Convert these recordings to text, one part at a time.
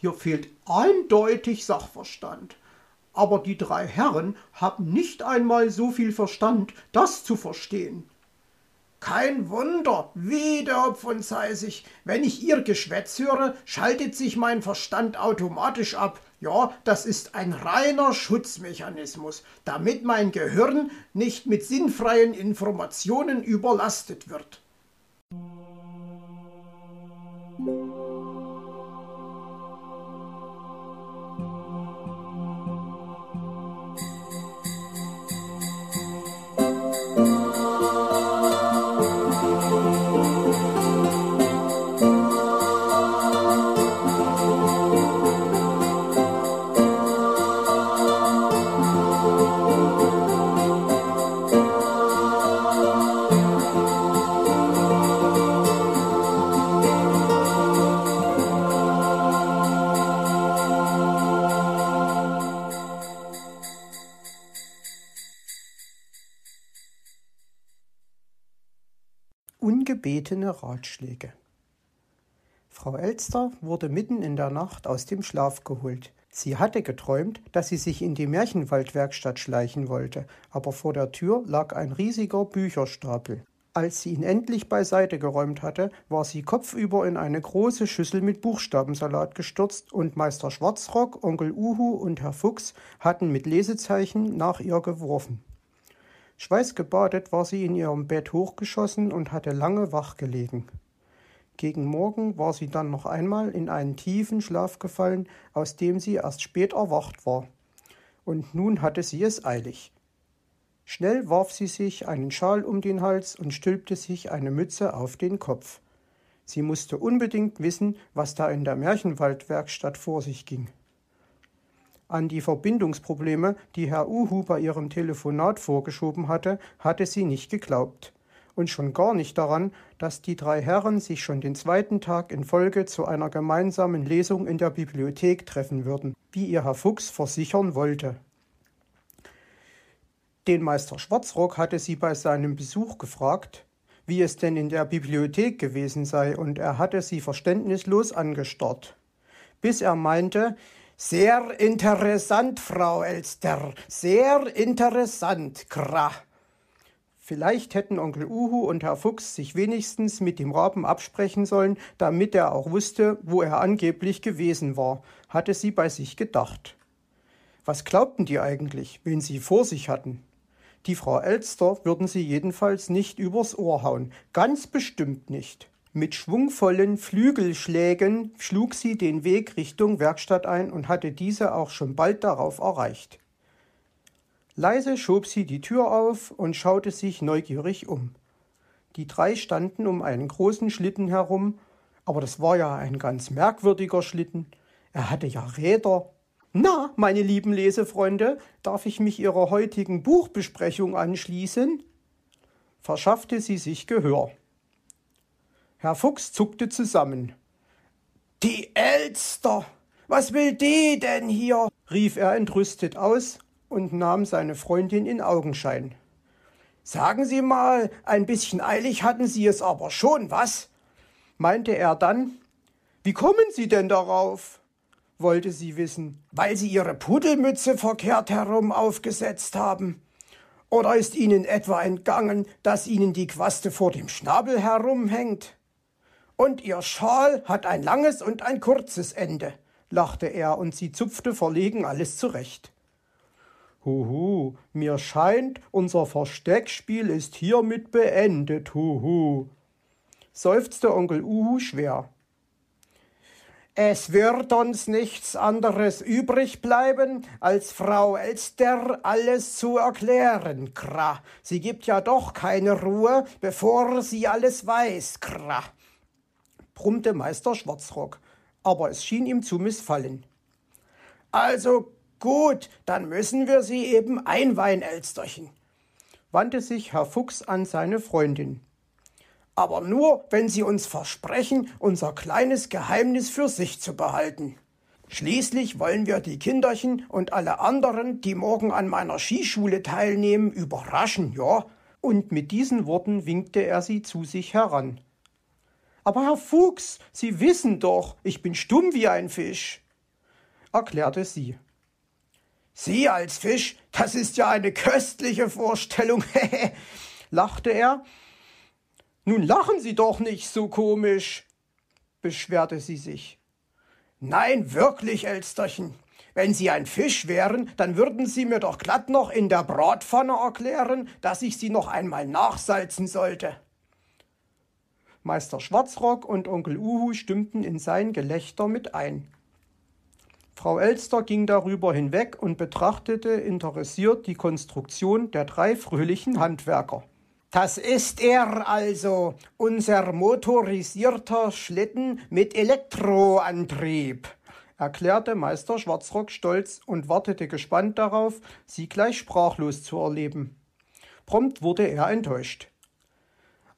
hier fehlt eindeutig Sachverstand. Aber die drei Herren haben nicht einmal so viel Verstand, das zu verstehen. Kein Wunder, wie der Hopf sei sich. Wenn ich Ihr Geschwätz höre, schaltet sich mein Verstand automatisch ab. Ja, das ist ein reiner Schutzmechanismus, damit mein Gehirn nicht mit sinnfreien Informationen überlastet wird. Ungebetene Ratschläge. Frau Elster wurde mitten in der Nacht aus dem Schlaf geholt. Sie hatte geträumt, dass sie sich in die Märchenwaldwerkstatt schleichen wollte, aber vor der Tür lag ein riesiger Bücherstapel. Als sie ihn endlich beiseite geräumt hatte, war sie kopfüber in eine große Schüssel mit Buchstabensalat gestürzt und Meister Schwarzrock, Onkel Uhu und Herr Fuchs hatten mit Lesezeichen nach ihr geworfen. Schweißgebadet war sie in ihrem Bett hochgeschossen und hatte lange wach gelegen. Gegen Morgen war sie dann noch einmal in einen tiefen Schlaf gefallen, aus dem sie erst spät erwacht war. Und nun hatte sie es eilig. Schnell warf sie sich einen Schal um den Hals und stülpte sich eine Mütze auf den Kopf. Sie musste unbedingt wissen, was da in der Märchenwaldwerkstatt vor sich ging. An die Verbindungsprobleme, die Herr Uhu bei ihrem Telefonat vorgeschoben hatte, hatte sie nicht geglaubt. Und schon gar nicht daran, dass die drei Herren sich schon den zweiten Tag in Folge zu einer gemeinsamen Lesung in der Bibliothek treffen würden, wie ihr Herr Fuchs versichern wollte. Den Meister Schwarzrock hatte sie bei seinem Besuch gefragt, wie es denn in der Bibliothek gewesen sei, und er hatte sie verständnislos angestarrt, bis er meinte, sehr interessant, Frau Elster, sehr interessant, Krah. Vielleicht hätten Onkel Uhu und Herr Fuchs sich wenigstens mit dem Raben absprechen sollen, damit er auch wusste, wo er angeblich gewesen war, hatte sie bei sich gedacht. Was glaubten die eigentlich, wen sie vor sich hatten? Die Frau Elster würden sie jedenfalls nicht übers Ohr hauen, ganz bestimmt nicht. Mit schwungvollen Flügelschlägen schlug sie den Weg Richtung Werkstatt ein und hatte diese auch schon bald darauf erreicht. Leise schob sie die Tür auf und schaute sich neugierig um. Die drei standen um einen großen Schlitten herum, aber das war ja ein ganz merkwürdiger Schlitten. Er hatte ja Räder. Na, meine lieben Lesefreunde, darf ich mich Ihrer heutigen Buchbesprechung anschließen? verschaffte sie sich Gehör. Herr Fuchs zuckte zusammen. Die Elster! Was will die denn hier? rief er entrüstet aus und nahm seine Freundin in Augenschein. Sagen Sie mal, ein bisschen eilig hatten Sie es aber schon, was? meinte er dann. Wie kommen Sie denn darauf? wollte sie wissen. Weil Sie Ihre Pudelmütze verkehrt herum aufgesetzt haben. Oder ist Ihnen etwa entgangen, dass Ihnen die Quaste vor dem Schnabel herumhängt? Und Ihr Schal hat ein langes und ein kurzes Ende, lachte er, und sie zupfte verlegen alles zurecht. Huhu, mir scheint, unser Versteckspiel ist hiermit beendet, huhu, seufzte Onkel Uhu schwer. Es wird uns nichts anderes übrig bleiben, als Frau Elster alles zu erklären, Kra. Sie gibt ja doch keine Ruhe, bevor sie alles weiß, Kra brummte Meister Schwarzrock, aber es schien ihm zu missfallen. Also gut, dann müssen wir sie eben einweihen, Elsterchen, wandte sich Herr Fuchs an seine Freundin. Aber nur, wenn Sie uns versprechen, unser kleines Geheimnis für sich zu behalten. Schließlich wollen wir die Kinderchen und alle anderen, die morgen an meiner Skischule teilnehmen, überraschen, ja? Und mit diesen Worten winkte er sie zu sich heran. Aber Herr Fuchs, Sie wissen doch, ich bin stumm wie ein Fisch, erklärte sie. Sie als Fisch, das ist ja eine köstliche Vorstellung, lachte er. Nun lachen Sie doch nicht so komisch, beschwerte sie sich. Nein, wirklich, Elsterchen. Wenn Sie ein Fisch wären, dann würden Sie mir doch glatt noch in der Bratpfanne erklären, dass ich Sie noch einmal nachsalzen sollte. Meister Schwarzrock und Onkel Uhu stimmten in sein Gelächter mit ein. Frau Elster ging darüber hinweg und betrachtete interessiert die Konstruktion der drei fröhlichen Handwerker. Das ist er also, unser motorisierter Schlitten mit Elektroantrieb, erklärte Meister Schwarzrock stolz und wartete gespannt darauf, sie gleich sprachlos zu erleben. Prompt wurde er enttäuscht.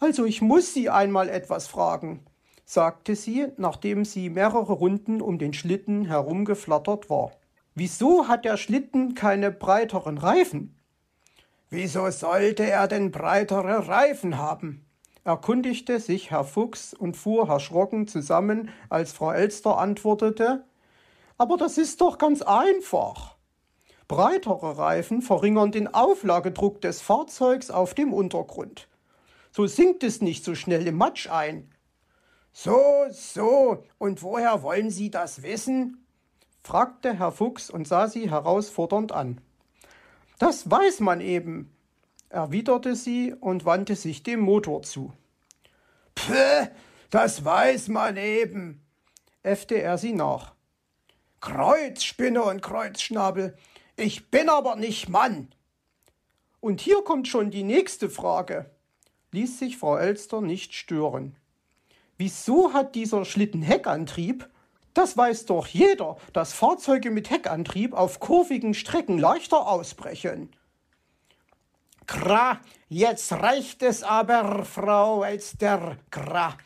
Also ich muss Sie einmal etwas fragen, sagte sie, nachdem sie mehrere Runden um den Schlitten herumgeflattert war. Wieso hat der Schlitten keine breiteren Reifen? Wieso sollte er denn breitere Reifen haben? erkundigte sich Herr Fuchs und fuhr erschrocken zusammen, als Frau Elster antwortete Aber das ist doch ganz einfach. Breitere Reifen verringern den Auflagedruck des Fahrzeugs auf dem Untergrund. So sinkt es nicht so schnell im Matsch ein. So, so, und woher wollen Sie das wissen? fragte Herr Fuchs und sah sie herausfordernd an. Das weiß man eben, erwiderte sie und wandte sich dem Motor zu. Pfäh, das weiß man eben, äffte er sie nach. Kreuzspinne und Kreuzschnabel, ich bin aber nicht Mann. Und hier kommt schon die nächste Frage, ließ sich Frau Elster nicht stören. Wieso hat dieser Schlitten Heckantrieb? Das weiß doch jeder, dass Fahrzeuge mit Heckantrieb auf kurvigen Strecken leichter ausbrechen. Kra, jetzt reicht es aber, Frau Elster, Kra,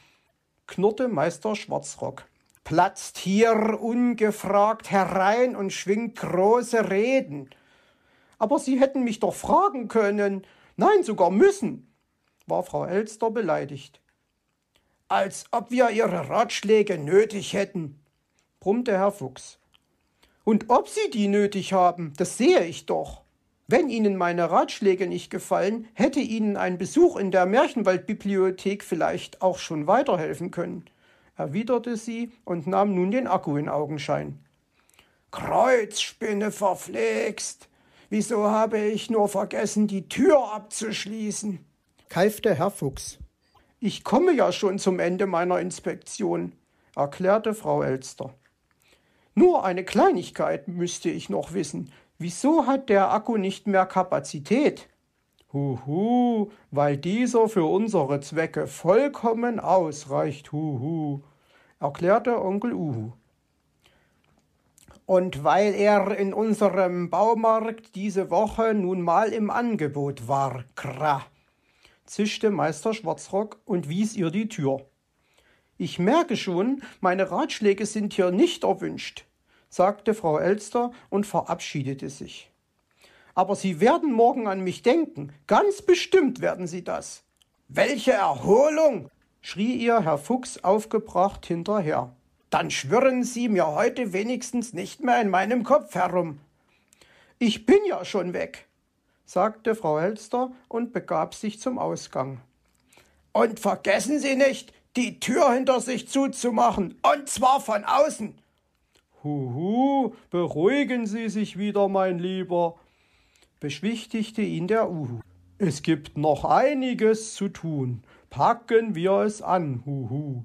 knurrte Meister Schwarzrock. Platzt hier ungefragt herein und schwingt große Reden. Aber Sie hätten mich doch fragen können, nein, sogar müssen, war Frau Elster beleidigt. Als ob wir Ihre Ratschläge nötig hätten, brummte Herr Fuchs. Und ob Sie die nötig haben, das sehe ich doch. Wenn Ihnen meine Ratschläge nicht gefallen, hätte Ihnen ein Besuch in der Märchenwaldbibliothek vielleicht auch schon weiterhelfen können, erwiderte sie und nahm nun den Akku in Augenschein. Kreuzspinne verflegst! Wieso habe ich nur vergessen, die Tür abzuschließen? Keifte Herr Fuchs. Ich komme ja schon zum Ende meiner Inspektion, erklärte Frau Elster. Nur eine Kleinigkeit müsste ich noch wissen. Wieso hat der Akku nicht mehr Kapazität? Huhu, weil dieser für unsere Zwecke vollkommen ausreicht, huhu, erklärte Onkel Uhu. Und weil er in unserem Baumarkt diese Woche nun mal im Angebot war, krah, zischte Meister Schwarzrock und wies ihr die Tür. Ich merke schon, meine Ratschläge sind hier nicht erwünscht, sagte Frau Elster und verabschiedete sich. Aber Sie werden morgen an mich denken, ganz bestimmt werden Sie das. Welche Erholung! schrie ihr Herr Fuchs aufgebracht hinterher. Dann schwirren Sie mir heute wenigstens nicht mehr in meinem Kopf herum. Ich bin ja schon weg, sagte Frau Elster und begab sich zum Ausgang. Und vergessen Sie nicht, die Tür hinter sich zuzumachen, und zwar von außen. Huhu, beruhigen Sie sich wieder, mein Lieber, beschwichtigte ihn der Uhu. Es gibt noch einiges zu tun. Packen wir es an, Huhu.